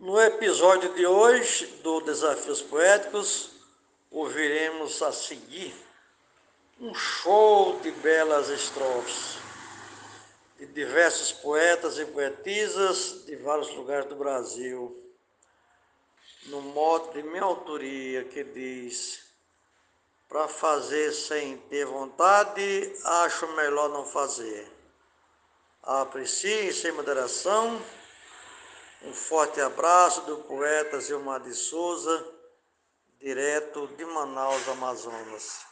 No episódio de hoje do Desafios Poéticos, ouviremos a seguir um show de belas estrofes de diversos poetas e poetisas de vários lugares do Brasil, no modo de minha autoria que diz: para fazer sem ter vontade, acho melhor não fazer. Aprecie sem moderação um forte abraço do poeta Zilmar de Souza, direto de Manaus, Amazonas.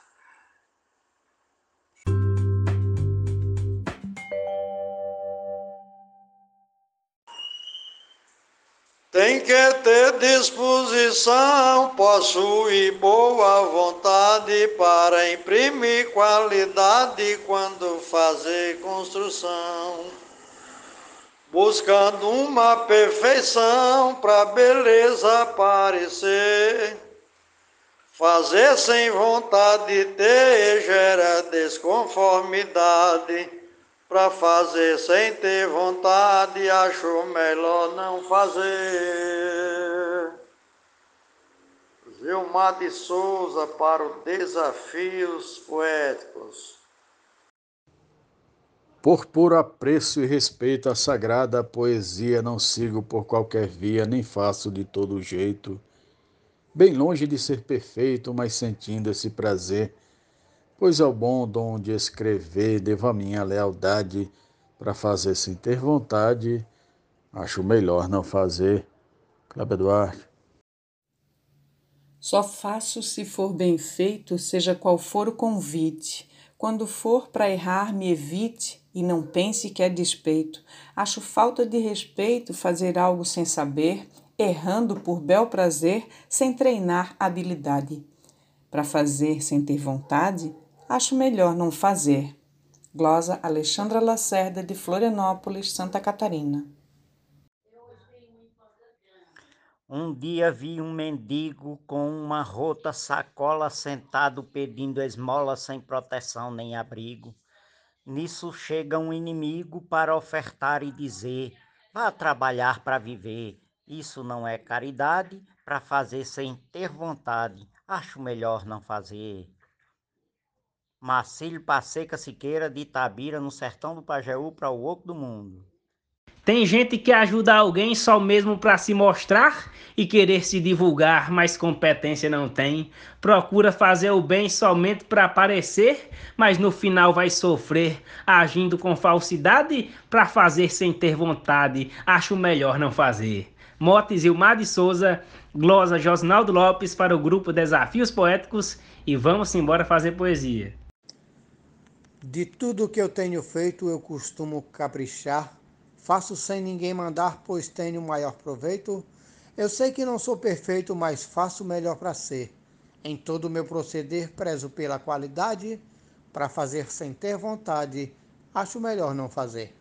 Tem que ter disposição, possuir boa vontade para imprimir qualidade quando fazer construção buscando uma perfeição para beleza aparecer. Fazer sem vontade ter gera desconformidade. Para fazer sem ter vontade, acho melhor não fazer. Vilmar de Souza para o Desafios Poéticos. Por puro apreço e respeito à sagrada poesia, não sigo por qualquer via, nem faço de todo jeito. Bem longe de ser perfeito, mas sentindo esse prazer, pois ao bom dom de escrever devo a minha lealdade, para fazer sem ter vontade, acho melhor não fazer. Cláudio Eduardo. Só faço se for bem feito, seja qual for o convite. Quando for para errar, me evite e não pense que é despeito. Acho falta de respeito fazer algo sem saber, errando por bel prazer, sem treinar habilidade. Para fazer sem ter vontade, acho melhor não fazer. Glosa Alexandra Lacerda, de Florianópolis, Santa Catarina. Um dia vi um mendigo com uma rota sacola sentado pedindo esmola sem proteção nem abrigo. Nisso chega um inimigo para ofertar e dizer: vá trabalhar para viver. Isso não é caridade, para fazer sem ter vontade. Acho melhor não fazer. Marcílio Passeca Siqueira de Itabira, no sertão do Pajeú, para o oco do mundo. Tem gente que ajuda alguém só mesmo para se mostrar e querer se divulgar, mas competência não tem. Procura fazer o bem somente para aparecer, mas no final vai sofrer, agindo com falsidade para fazer sem ter vontade. Acho melhor não fazer. Motes Ilmar de Souza, glosa Josnaldo Lopes para o grupo Desafios Poéticos e vamos embora fazer poesia. De tudo que eu tenho feito, eu costumo caprichar Faço sem ninguém mandar, pois tenho maior proveito. Eu sei que não sou perfeito, mas faço melhor para ser. Em todo o meu proceder, prezo pela qualidade. Para fazer sem ter vontade, acho melhor não fazer.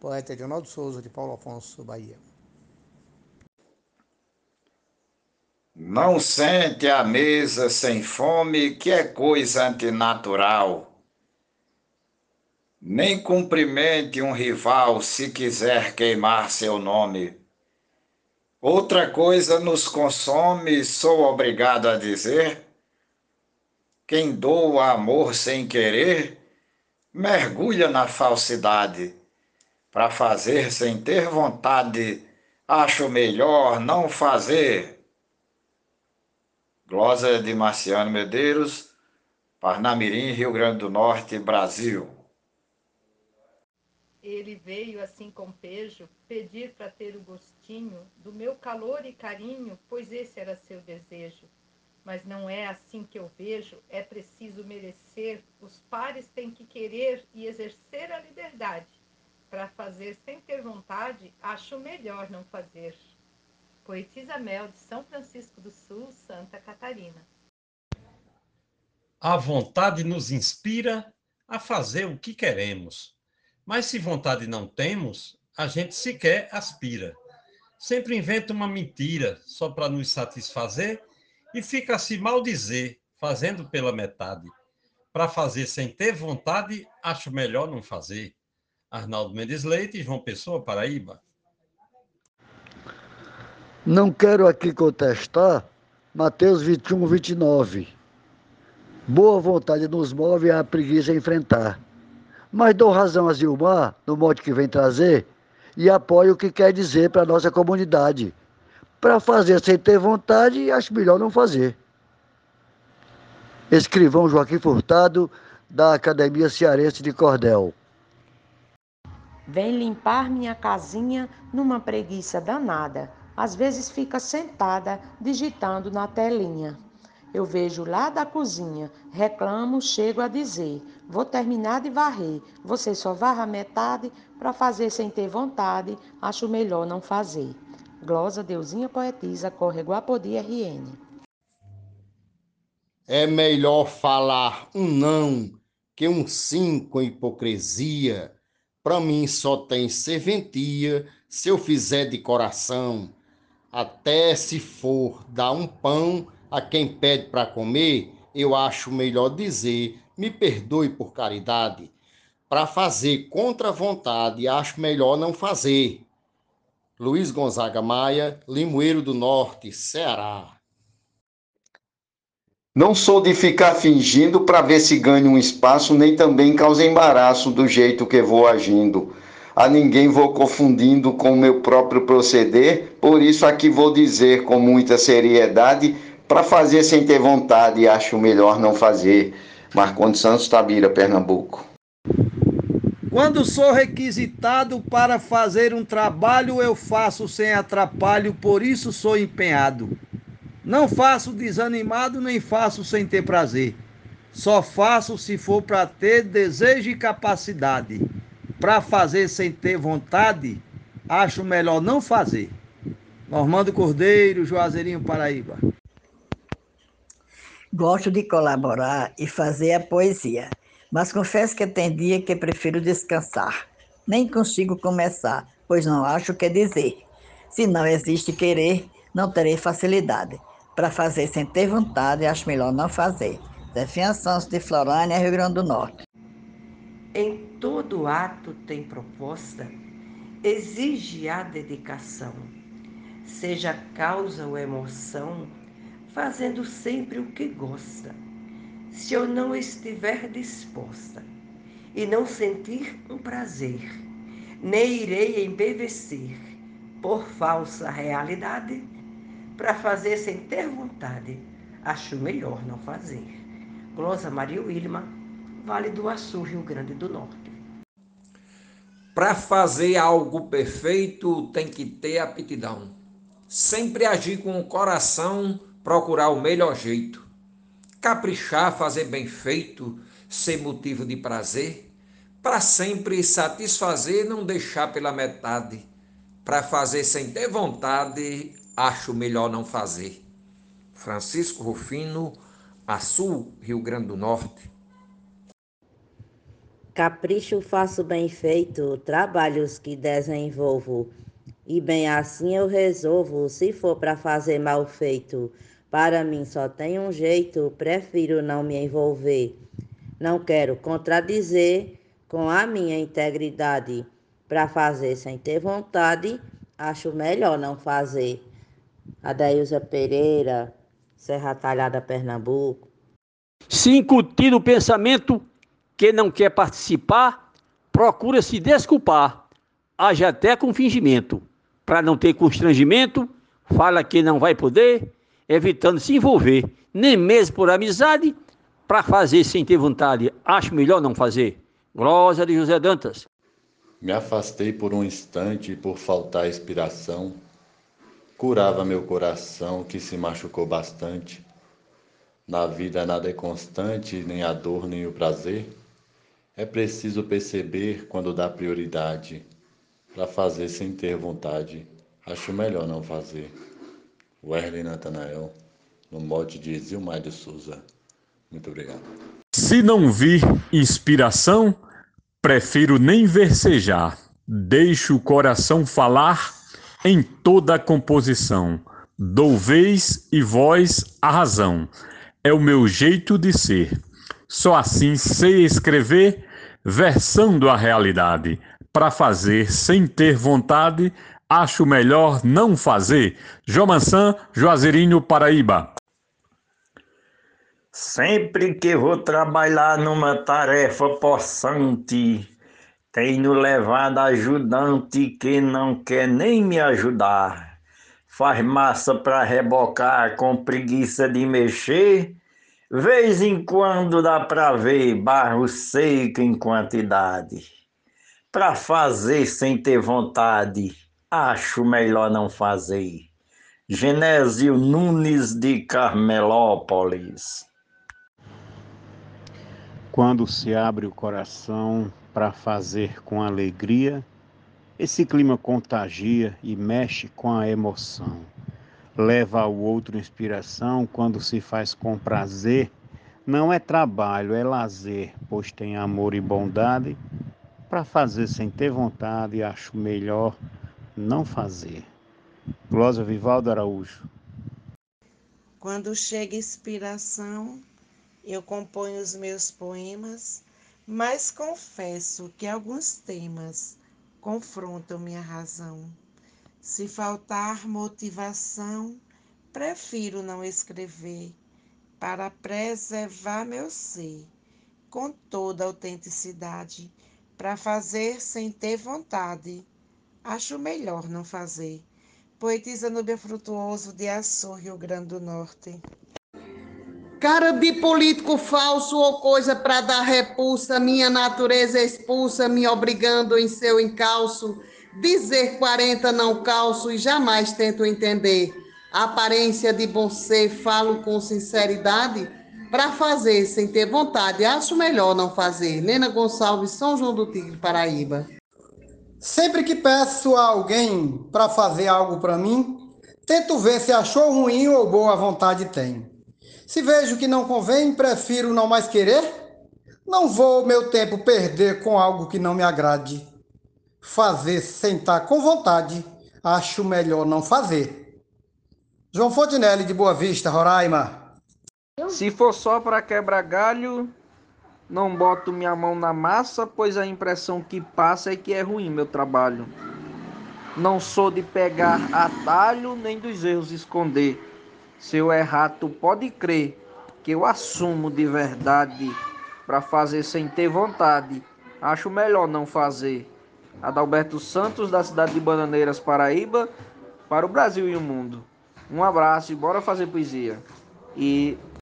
Poeta Edinaldo Souza, de Paulo Afonso, Bahia. Não sente a mesa sem fome, que é coisa antinatural nem cumprimente um rival se quiser queimar seu nome. Outra coisa nos consome, sou obrigado a dizer. Quem doa amor sem querer, mergulha na falsidade. Para fazer sem ter vontade, acho melhor não fazer. Glosa de Marciano Medeiros, Parnamirim, Rio Grande do Norte, Brasil. Ele veio assim com pejo, pedir para ter o gostinho do meu calor e carinho, pois esse era seu desejo. Mas não é assim que eu vejo, é preciso merecer, os pares têm que querer e exercer a liberdade. Para fazer sem ter vontade, acho melhor não fazer. Poetisa Mel, de São Francisco do Sul, Santa Catarina. A vontade nos inspira a fazer o que queremos mas se vontade não temos, a gente sequer aspira. Sempre inventa uma mentira só para nos satisfazer e fica a se maldizer, fazendo pela metade. Para fazer sem ter vontade, acho melhor não fazer. Arnaldo Mendes Leite, João Pessoa, Paraíba. Não quero aqui contestar Mateus 21, 29. Boa vontade nos move a preguiça a enfrentar. Mas dou razão a Zilmar no mote que vem trazer e apoio o que quer dizer para a nossa comunidade. Para fazer sem ter vontade, acho melhor não fazer. Escrivão Joaquim Furtado, da Academia Cearense de Cordel. Vem limpar minha casinha numa preguiça danada. Às vezes fica sentada digitando na telinha. Eu vejo lá da cozinha, reclamo, chego a dizer: vou terminar de varrer. Você só varra metade para fazer sem ter vontade, acho melhor não fazer. Glosa Deusinha Poetisa, Corre Guapodi RN. É melhor falar um não que um sim com hipocrisia. Para mim só tem serventia se eu fizer de coração. Até se for dar um pão a quem pede para comer, eu acho melhor dizer: me perdoe por caridade. Para fazer contra a vontade, acho melhor não fazer. Luiz Gonzaga Maia, Limoeiro do Norte, Ceará. Não sou de ficar fingindo para ver se ganho um espaço, nem também causa embaraço do jeito que vou agindo. A ninguém vou confundindo com o meu próprio proceder, por isso aqui vou dizer com muita seriedade para fazer sem ter vontade, acho melhor não fazer. Marcondes Santos, Tabira, Pernambuco. Quando sou requisitado para fazer um trabalho, eu faço sem atrapalho, por isso sou empenhado. Não faço desanimado, nem faço sem ter prazer. Só faço se for para ter desejo e capacidade. Para fazer sem ter vontade, acho melhor não fazer. Normando Cordeiro, Juazeirinho, Paraíba. Gosto de colaborar e fazer a poesia, mas confesso que tem dia que prefiro descansar. Nem consigo começar, pois não acho o que dizer. Se não existe querer, não terei facilidade. Para fazer sem ter vontade, acho melhor não fazer. Zefinha Santos de Florânia, Rio Grande do Norte. Em todo ato tem proposta, exige a dedicação. Seja causa ou emoção, fazendo sempre o que gosta. Se eu não estiver disposta e não sentir um prazer, nem irei embevecer por falsa realidade, para fazer sem ter vontade, acho melhor não fazer. Glosa Maria Wilma, Vale do Açu, Rio Grande do Norte. Para fazer algo perfeito, tem que ter aptidão. Sempre agir com o coração procurar o melhor jeito, caprichar, fazer bem feito, ser motivo de prazer, para sempre satisfazer, não deixar pela metade, para fazer sem ter vontade, acho melhor não fazer. Francisco Rufino, Açu, Rio Grande do Norte. Capricho faço bem feito, trabalhos que desenvolvo, e bem assim eu resolvo, se for para fazer mal feito. Para mim só tem um jeito, prefiro não me envolver. Não quero contradizer com a minha integridade. Para fazer sem ter vontade, acho melhor não fazer. Adailza Pereira, Serra Talhada, Pernambuco. Se incutir o pensamento que não quer participar, procura se desculpar, age até com fingimento. Para não ter constrangimento, fala que não vai poder evitando se envolver, nem mesmo por amizade, para fazer sem ter vontade. Acho melhor não fazer. Glória de José Dantas. Me afastei por um instante por faltar inspiração. Curava meu coração que se machucou bastante. Na vida nada é constante, nem a dor, nem o prazer. É preciso perceber quando dá prioridade. Para fazer sem ter vontade, acho melhor não fazer. Werley Natanael, no mote de Zilmar de Souza. Muito obrigado. Se não vir inspiração, prefiro nem versejar. Deixo o coração falar em toda a composição. Dou vez e voz à razão. É o meu jeito de ser. Só assim sei escrever, versando a realidade. Para fazer sem ter vontade, acho melhor não fazer. Jomansan, Juazeirinho, Paraíba. Sempre que vou trabalhar numa tarefa possante, tenho levado ajudante que não quer nem me ajudar. Faz massa para rebocar com preguiça de mexer. Vez em quando dá para ver barro seco em quantidade. Para fazer sem ter vontade, acho melhor não fazer. Genésio Nunes de Carmelópolis. Quando se abre o coração para fazer com alegria, esse clima contagia e mexe com a emoção. Leva ao outro inspiração quando se faz com prazer. Não é trabalho, é lazer, pois tem amor e bondade. Para fazer sem ter vontade, acho melhor não fazer. Glória Vivaldo Araújo. Quando chega inspiração, eu componho os meus poemas, mas confesso que alguns temas confrontam minha razão. Se faltar motivação, prefiro não escrever para preservar meu ser com toda autenticidade, para fazer sem ter vontade. Acho melhor não fazer. Poetisa Nubia Frutuoso de Açu, Rio Grande do Norte. Cara de político falso ou coisa para dar repulsa, minha natureza expulsa, me obrigando em seu encalço. Dizer 40 não calço e jamais tento entender. Aparência de bom ser, falo com sinceridade. Para fazer sem ter vontade, acho melhor não fazer. Nena Gonçalves, São João do Tigre, Paraíba. Sempre que peço a alguém para fazer algo para mim, tento ver se achou ruim ou boa vontade tem. Se vejo que não convém, prefiro não mais querer. Não vou meu tempo perder com algo que não me agrade. Fazer sem estar com vontade, acho melhor não fazer. João Fontinelli de Boa Vista, Roraima. Se for só para quebrar galho, não boto minha mão na massa, pois a impressão que passa é que é ruim meu trabalho. Não sou de pegar atalho nem dos erros esconder. Se eu errar, tu pode crer que eu assumo de verdade para fazer sem ter vontade. Acho melhor não fazer. Adalberto Santos, da cidade de Bananeiras, Paraíba, para o Brasil e o mundo. Um abraço e bora fazer poesia. E